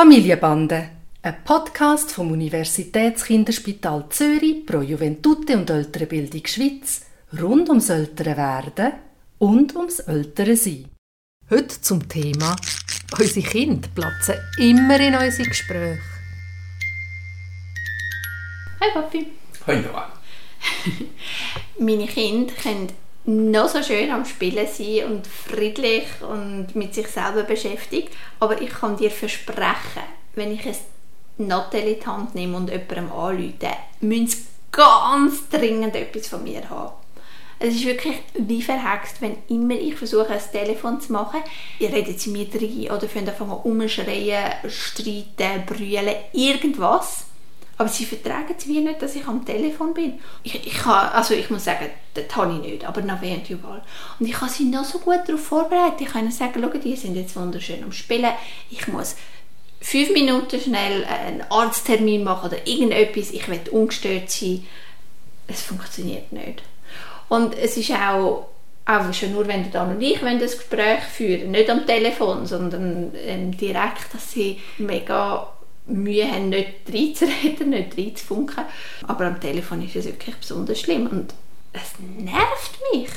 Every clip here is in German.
Familienbande, ein Podcast vom Universitätskinderspital Zürich pro Juventute und ältere Bildung Schweiz rund ums ältere Werden und ums ältere Sein. Heute zum Thema Unsere Kinder platzen immer in unsere Gespräche. Hi Papi. Hi Noah. Meine Kinder können noch so schön am Spielen sein und friedlich und mit sich selber beschäftigt. Aber ich kann dir versprechen, wenn ich ein Nattel in die Hand nehme und jemandem anrufe, müssen sie ganz dringend etwas von mir haben. Es ist wirklich wie verhext, wenn immer ich versuche, ein Telefon zu machen, ihr redet sie mir rein oder fangen anfangen umschreien, streiten, brüllen, irgendwas aber sie vertragen es wie nicht, dass ich am Telefon bin. Ich, ich, kann, also ich muss sagen, das habe ich nicht, aber nach während überall. Und ich habe sie noch so gut darauf vorbereitet. Ich kann ihnen sagen, schau, die sind jetzt wunderschön am Spielen. Ich muss fünf Minuten schnell einen Arzttermin machen oder irgendetwas. Ich will ungestört sein. Es funktioniert nicht. Und es ist auch auch schon nur, wenn du dann und ich wenn das Gespräch führen, nicht am Telefon, sondern ähm, direkt, dass sie mega Mühe haben, nicht reinzureden, nicht reinzufunken. Aber am Telefon ist es wirklich besonders schlimm und es nervt mich.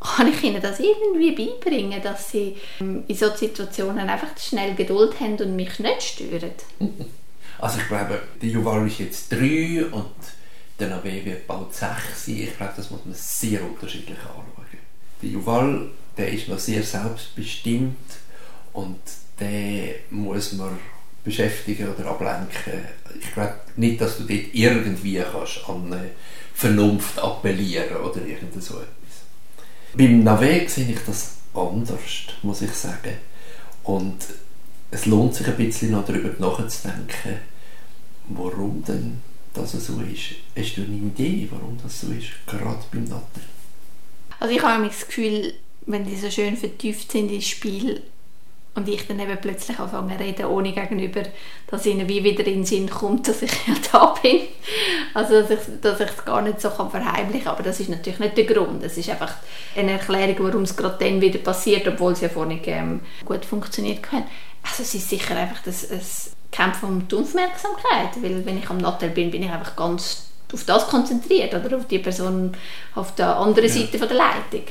Kann ich ihnen das irgendwie beibringen, dass sie ähm, in solchen Situationen einfach schnell Geduld haben und mich nicht stören? Also ich glaube, der Juval ist jetzt drei und der Nave wird bald sechs sein. Ich glaube, das muss man sehr unterschiedlich anschauen. Der Juval, der ist noch sehr selbstbestimmt und der muss man beschäftigen oder ablenken. Ich glaube nicht, dass du dort irgendwie kannst an Vernunft appellieren oder irgend so etwas. Beim Navé sehe ich das anders, muss ich sagen. Und es lohnt sich ein bisschen noch darüber nachzudenken, warum denn das so ist. Hast du eine Idee, warum das so ist, gerade beim Natter? Also ich habe das Gefühl, wenn die so schön vertieft sind ins Spiel, und ich dann eben plötzlich anfange zu reden, ohne gegenüber, dass ihnen wie wieder in den Sinn kommt, dass ich ja da bin. Also, dass ich, dass ich es gar nicht so kann verheimlichen kann. Aber das ist natürlich nicht der Grund. Es ist einfach eine Erklärung, warum es gerade dann wieder passiert, obwohl es ja nicht ähm, gut funktioniert hat. Also, es ist sicher einfach das, das Kämpfen um die Aufmerksamkeit. Weil, wenn ich am Nattel bin, bin ich einfach ganz auf das konzentriert oder auf die Person auf der anderen ja. Seite von der Leitung.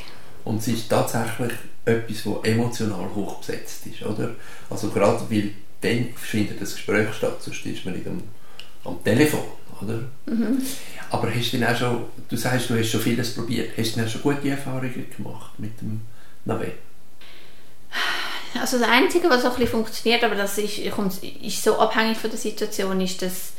Und es ist tatsächlich etwas, das emotional hochbesetzt ist, oder? Also gerade weil dann findet das Gespräch statt, sonst ist man nicht am, am Telefon, oder? Mhm. Aber hast du auch schon, du sagst, du hast schon vieles probiert, hast du denn schon gute Erfahrungen gemacht mit dem Navet? Also das Einzige, was auch ein bisschen funktioniert, aber das ist, ist so abhängig von der Situation, ist, dass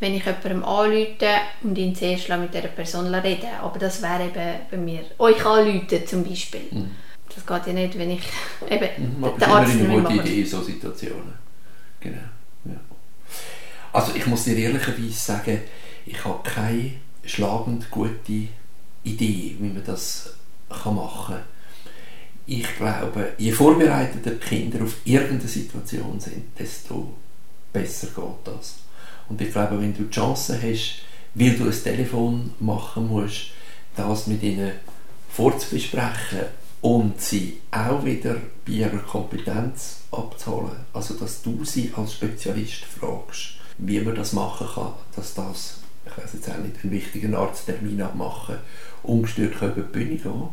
wenn ich jemandem anrufe und ihn zuerst mit dieser Person reden Aber das wäre eben bei mir, euch anrufen zum Beispiel. Mhm. Das geht ja nicht, wenn ich eben mhm, den Arzt nicht eine gute Idee in solchen Situationen. Genau. Ja. Also ich muss dir ehrlicherweise sagen, ich habe keine schlagend gute Idee, wie man das kann machen kann. Ich glaube, je vorbereiteter die Kinder auf irgendeine Situation sind, desto besser geht das. Und ich glaube, wenn du die Chance hast, weil du ein Telefon machen musst, das mit ihnen vorzubesprechen und sie auch wieder bei ihrer Kompetenz abzuholen. Also, dass du sie als Spezialist fragst, wie man das machen kann, dass das, ich weiß jetzt auch nicht, einen wichtigen Arzttermin abmachen, ungestört über die Bühne gehen,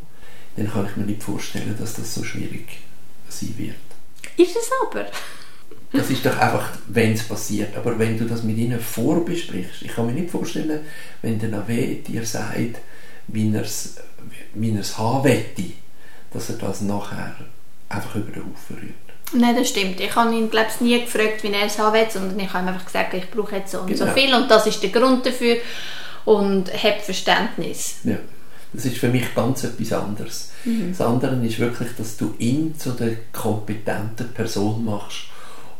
dann kann ich mir nicht vorstellen, dass das so schwierig sein wird. Ist es aber? Das ist doch einfach, wenn es passiert. Aber wenn du das mit ihnen vorbesprichst, ich kann mir nicht vorstellen, wenn der Nave dir sagt, wie er es wie haben wette, dass er das nachher einfach über den Haufen rührt. Nein, das stimmt. Ich habe ihn, glaube ich, nie gefragt, wie er es haben will, sondern ich habe ihm einfach gesagt, ich brauche jetzt so und genau. so viel und das ist der Grund dafür und habe Verständnis. Ja. Das ist für mich ganz etwas anderes. Mhm. Das andere ist wirklich, dass du ihn zu der kompetenten Person machst,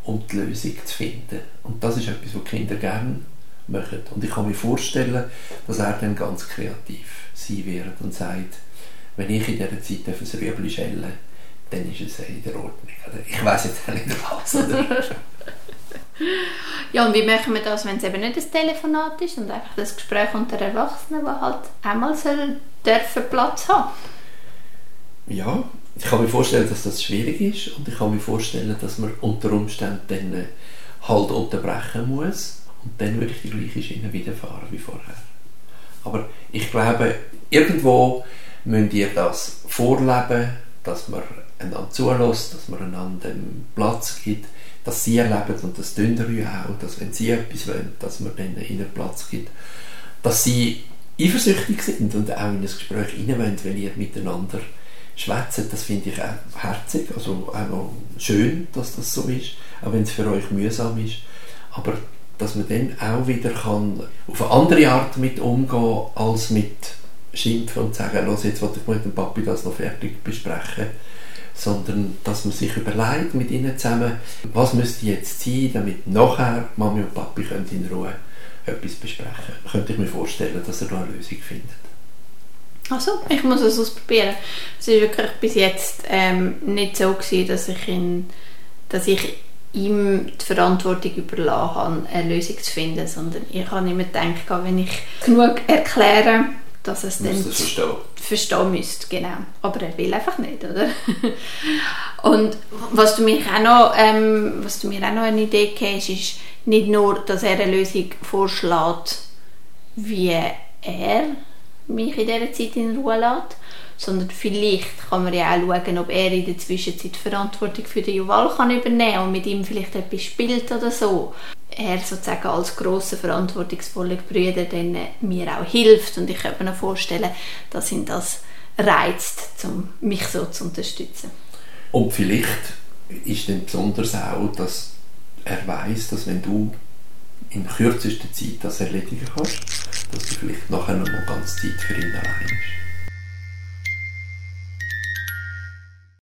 um die Lösung zu finden. Und das ist etwas, was Kinder gerne machen. Und ich kann mir vorstellen, dass er dann ganz kreativ sein wird und sagt, wenn ich in dieser Zeit ein Rüebli schelle, dann ist es in der Ordnung. Ich weiß jetzt auch nicht was. Oder? ja, und wie machen wir das, wenn es eben nicht ein Telefonat ist und einfach das Gespräch unter Erwachsenen, das halt einmal soll dürfen Platz haben? Ja, ich kann mir vorstellen, dass das schwierig ist und ich kann mir vorstellen, dass man unter Umständen dann äh, halt unterbrechen muss und dann würde ich die gleiche Schiene wiederfahren wie vorher. Aber ich glaube, irgendwo müsst ihr das vorleben, dass man einander zulässt, dass man einander einen Platz gibt, dass sie erleben und das tun ihr auch, dass wenn sie etwas wollen, dass man ihnen einen Platz gibt, dass sie eifersüchtig sind und auch in ein Gespräch rein wenn ihr miteinander schwätzt, das finde ich auch herzig, also auch schön, dass das so ist, auch wenn es für euch mühsam ist, aber dass man dann auch wieder kann auf eine andere Art mit umgehen als mit schimpfen und sagen, los, jetzt wollte ich mit dem Papi das noch fertig besprechen, sondern dass man sich überlegt mit ihnen zusammen, was müsste jetzt sein, damit nachher Mami und Papi können in Ruhe etwas besprechen. Könnte ich mir vorstellen, dass er da eine Lösung findet. Also, ich muss es ausprobieren. Es war wirklich bis jetzt ähm, nicht so gewesen, dass ich ihn, dass ich ihm die Verantwortung überlassen habe, eine Lösung zu finden, sondern ich habe immer gedacht, wenn ich genug erkläre, dass es dann das verstehen. verstehen müsste, genau. Aber er will einfach nicht, oder? Und was du, mich auch noch, ähm, was du mir auch noch eine Idee gegeben ist nicht nur, dass er eine Lösung vorschlägt, wie er mich in dieser Zeit in Ruhe lässt, sondern vielleicht kann man ja auch schauen, ob er in der Zwischenzeit Verantwortung für den Juval kann übernehmen und mit ihm vielleicht etwas spielt oder so. Er sozusagen als grosser, verantwortungsvoller Brüder dann mir auch hilft und ich könnte mir vorstellen, dass ihn das reizt, um mich so zu unterstützen. Und vielleicht ist dann besonders auch, dass er weiß, dass wenn du in kürzester Zeit das erledigen kannst, dass du vielleicht nachher noch mal ganz Zeit für ihn allein bist.